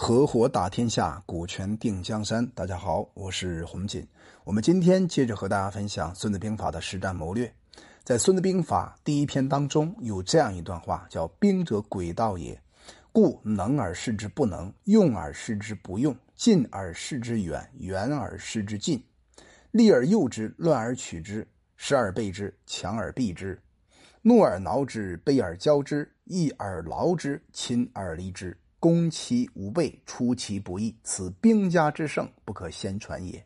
合伙打天下，股权定江山。大家好，我是洪锦。我们今天接着和大家分享《孙子兵法》的实战谋略。在《孙子兵法》第一篇当中，有这样一段话，叫“兵者，诡道也。故能而示之不能，用而示之不用，近而示之远，远而示之近。利而诱之，乱而取之，时而备之，强而避之，怒而挠之，悲而骄之，义而劳之，亲而离之。”攻其无备，出其不意，此兵家之胜，不可先传也。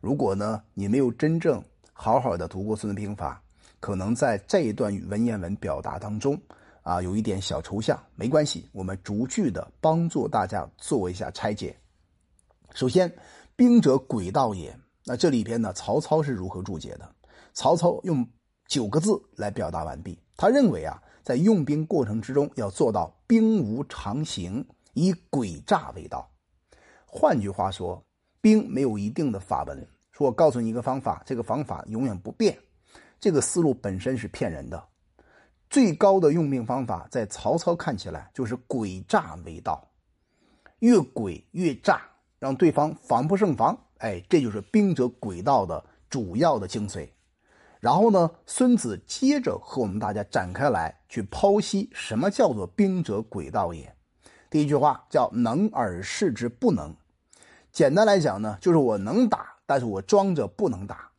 如果呢，你没有真正好好的读过《孙子兵法》，可能在这一段文言文表达当中啊，有一点小抽象。没关系，我们逐句的帮助大家做一下拆解。首先，兵者，诡道也。那这里边呢，曹操是如何注解的？曹操用九个字来表达完毕。他认为啊。在用兵过程之中，要做到兵无常形，以诡诈为道。换句话说，兵没有一定的法文。说我告诉你一个方法，这个方法永远不变，这个思路本身是骗人的。最高的用兵方法，在曹操看起来就是诡诈为道，越诡越诈，让对方防不胜防。哎，这就是兵者诡道的主要的精髓。然后呢，孙子接着和我们大家展开来去剖析什么叫做兵者诡道也。第一句话叫能而示之不能。简单来讲呢，就是我能打，但是我装着不能打。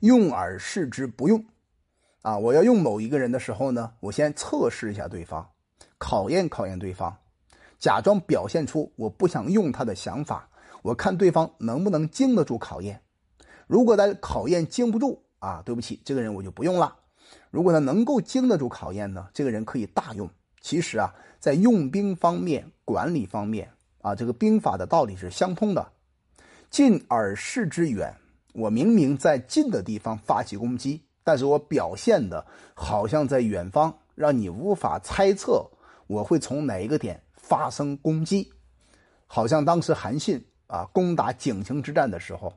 用而示之不用。啊，我要用某一个人的时候呢，我先测试一下对方，考验考验对方，假装表现出我不想用他的想法，我看对方能不能经得住考验。如果他考验经不住啊，对不起，这个人我就不用了。如果他能够经得住考验呢，这个人可以大用。其实啊，在用兵方面、管理方面啊，这个兵法的道理是相通的。近而视之远，我明明在近的地方发起攻击，但是我表现的好像在远方，让你无法猜测我会从哪一个点发生攻击。好像当时韩信啊攻打井陉之战的时候。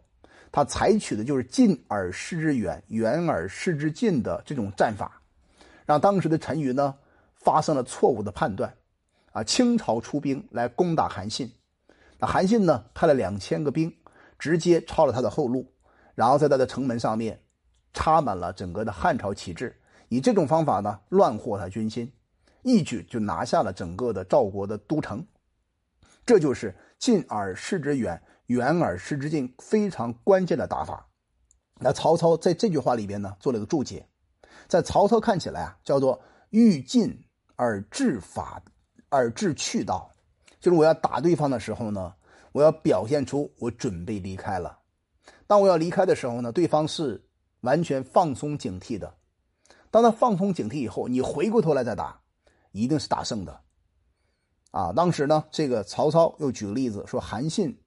他采取的就是近而视之远，远而视之近的这种战法，让当时的陈馀呢发生了错误的判断，啊，清朝出兵来攻打韩信，那韩信呢派了两千个兵，直接抄了他的后路，然后在他的城门上面插满了整个的汉朝旗帜，以这种方法呢乱获他军心，一举就拿下了整个的赵国的都城，这就是近而视之远。远而视之近，非常关键的打法。那曹操在这句话里边呢，做了个注解。在曹操看起来啊，叫做欲进而制法，而制去道，就是我要打对方的时候呢，我要表现出我准备离开了。当我要离开的时候呢，对方是完全放松警惕的。当他放松警惕以后，你回过头来再打，一定是打胜的。啊，当时呢，这个曹操又举个例子说，韩信。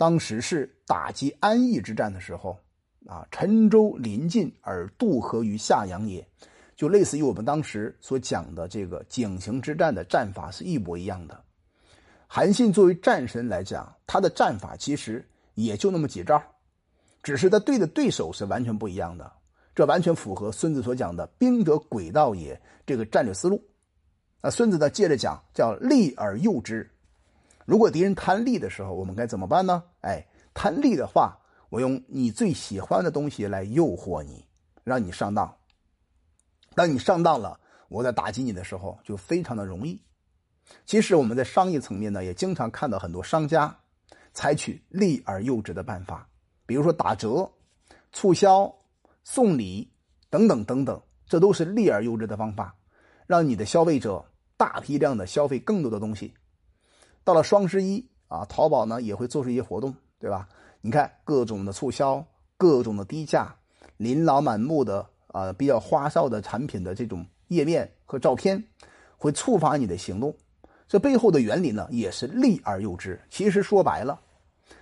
当时是打击安邑之战的时候，啊，陈州临近而渡河于下阳也，就类似于我们当时所讲的这个井陉之战的战法是一模一样的。韩信作为战神来讲，他的战法其实也就那么几招，只是他对的对手是完全不一样的。这完全符合孙子所讲的“兵者，诡道也”这个战略思路。那孙子呢，接着讲叫“利而诱之”。如果敌人贪利的时候，我们该怎么办呢？哎，贪利的话，我用你最喜欢的东西来诱惑你，让你上当。当你上当了，我在打击你的时候就非常的容易。其实我们在商业层面呢，也经常看到很多商家采取利而诱之的办法，比如说打折、促销、送礼等等等等，这都是利而诱之的方法，让你的消费者大批量的消费更多的东西。到了双十一啊，淘宝呢也会做出一些活动，对吧？你看各种的促销，各种的低价，琳琅满目的啊，比较花哨的产品的这种页面和照片，会触发你的行动。这背后的原理呢，也是利而诱之。其实说白了，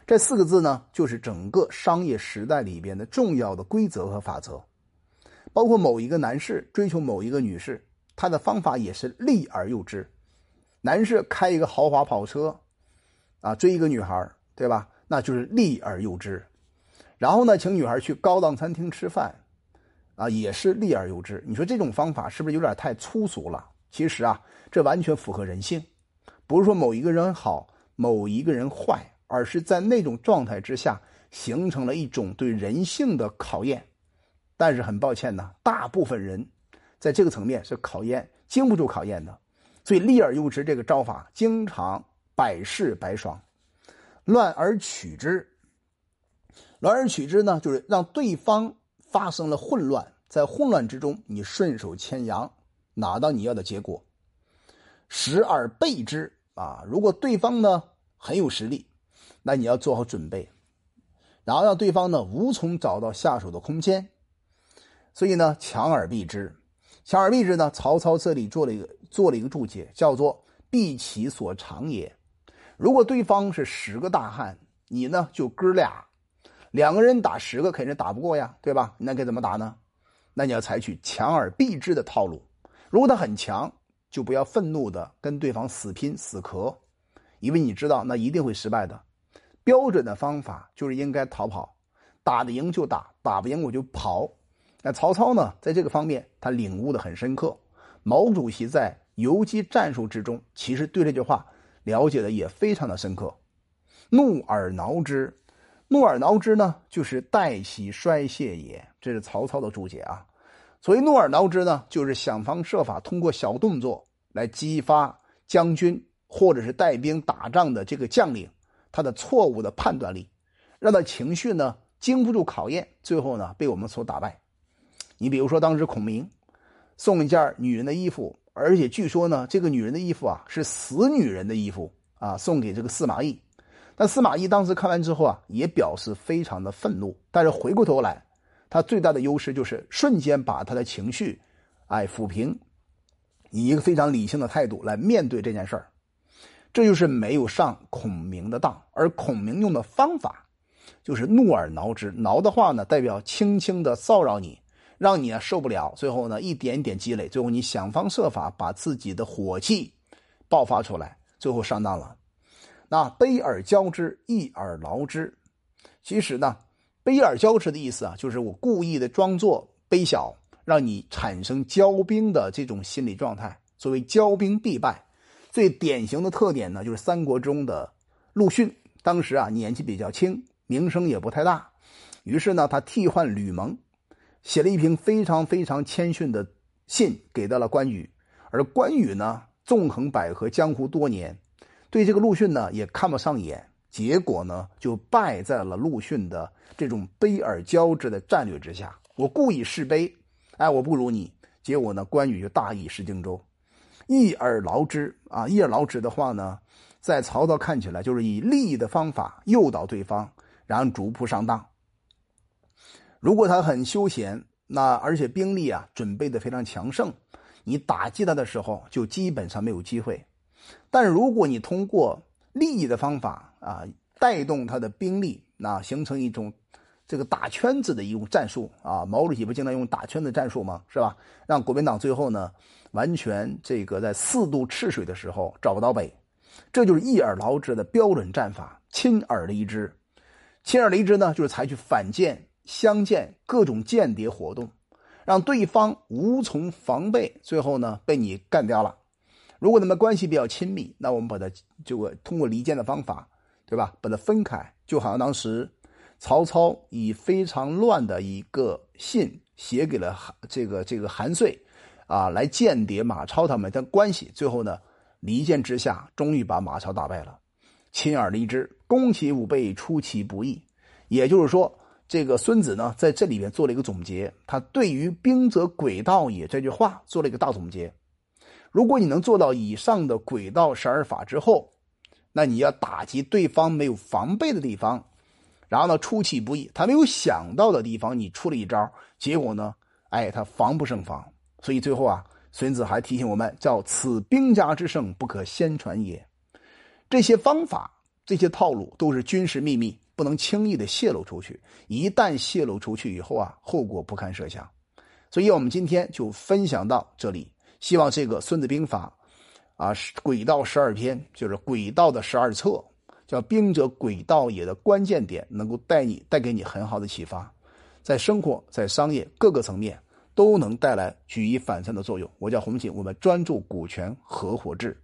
这四个字呢，就是整个商业时代里边的重要的规则和法则。包括某一个男士追求某一个女士，他的方法也是利而诱之。男士开一个豪华跑车，啊，追一个女孩，对吧？那就是利而诱之。然后呢，请女孩去高档餐厅吃饭，啊，也是利而诱之。你说这种方法是不是有点太粗俗了？其实啊，这完全符合人性。不是说某一个人好，某一个人坏，而是在那种状态之下形成了一种对人性的考验。但是很抱歉呢，大部分人在这个层面是考验经不住考验的，所以立而诱之这个招法经常百试百爽。乱而取之，乱而取之呢，就是让对方发生了混乱，在混乱之中你顺手牵羊，拿到你要的结果。时而备之啊，如果对方呢很有实力，那你要做好准备，然后让对方呢无从找到下手的空间。所以呢，强而避之，强而避之呢？曹操这里做了一个做了一个注解，叫做“避其所长也”。如果对方是十个大汉，你呢就哥俩，两个人打十个肯定打不过呀，对吧？那该怎么打呢？那你要采取强而避之的套路。如果他很强，就不要愤怒的跟对方死拼死磕，因为你知道那一定会失败的。标准的方法就是应该逃跑，打得赢就打，打不赢我就跑。那曹操呢，在这个方面他领悟的很深刻。毛主席在游击战术之中，其实对这句话了解的也非常的深刻。怒而挠之，怒而挠之呢，就是待其衰泄也。这是曹操的注解啊。所谓怒而挠之呢，就是想方设法通过小动作来激发将军或者是带兵打仗的这个将领他的错误的判断力，让他情绪呢经不住考验，最后呢被我们所打败。你比如说，当时孔明送一件女人的衣服，而且据说呢，这个女人的衣服啊是死女人的衣服啊，送给这个司马懿。但司马懿当时看完之后啊，也表示非常的愤怒。但是回过头来，他最大的优势就是瞬间把他的情绪，哎抚平，以一个非常理性的态度来面对这件事儿。这就是没有上孔明的当，而孔明用的方法就是怒而挠之。挠的话呢，代表轻轻的骚扰你。让你啊受不了，最后呢一点点积累，最后你想方设法把自己的火气爆发出来，最后上当了。那卑而骄之，义而劳之。其实呢，卑而骄之的意思啊，就是我故意的装作卑小，让你产生骄兵的这种心理状态。所谓骄兵必败，最典型的特点呢，就是三国中的陆逊。当时啊年纪比较轻，名声也不太大，于是呢他替换吕蒙。写了一封非常非常谦逊的信给到了关羽，而关羽呢纵横捭阖江湖多年，对这个陆逊呢也看不上眼，结果呢就败在了陆逊的这种卑而骄之的战略之下。我故意示卑，哎，我不如你，结果呢关羽就大意失荆州。一而劳之啊，一而劳之的话呢，在曹操看起来就是以利益的方法诱导对方，然后逐步上当。如果他很休闲，那而且兵力啊准备的非常强盛，你打击他的时候就基本上没有机会。但如果你通过利益的方法啊带动他的兵力，那形成一种这个打圈子的一种战术啊，毛主席不经常用打圈子战术吗？是吧？让国民党最后呢完全这个在四渡赤水的时候找不到北，这就是一而劳之的标准战法，亲而离之。亲而离之呢，就是采取反间。相见各种间谍活动，让对方无从防备，最后呢被你干掉了。如果他们关系比较亲密，那我们把它这个通过离间的方法，对吧？把它分开，就好像当时曹操以非常乱的一个信写给了韩这个这个韩遂，啊，来间谍马超他们的关系。最后呢，离间之下，终于把马超打败了。亲而离之，攻其无备，出其不意。也就是说。这个孙子呢，在这里面做了一个总结，他对于“兵者诡道也”这句话做了一个大总结。如果你能做到以上的诡道十二法之后，那你要打击对方没有防备的地方，然后呢出其不意，他没有想到的地方，你出了一招，结果呢，哎，他防不胜防。所以最后啊，孙子还提醒我们，叫“此兵家之胜，不可先传也”。这些方法、这些套路都是军事秘密。不能轻易的泄露出去，一旦泄露出去以后啊，后果不堪设想。所以，我们今天就分享到这里。希望这个《孙子兵法》啊，诡道十二篇，就是诡道的十二册，叫“兵者诡道也”的关键点，能够带你带给你很好的启发，在生活、在商业各个层面都能带来举一反三的作用。我叫洪锦，我们专注股权合伙制。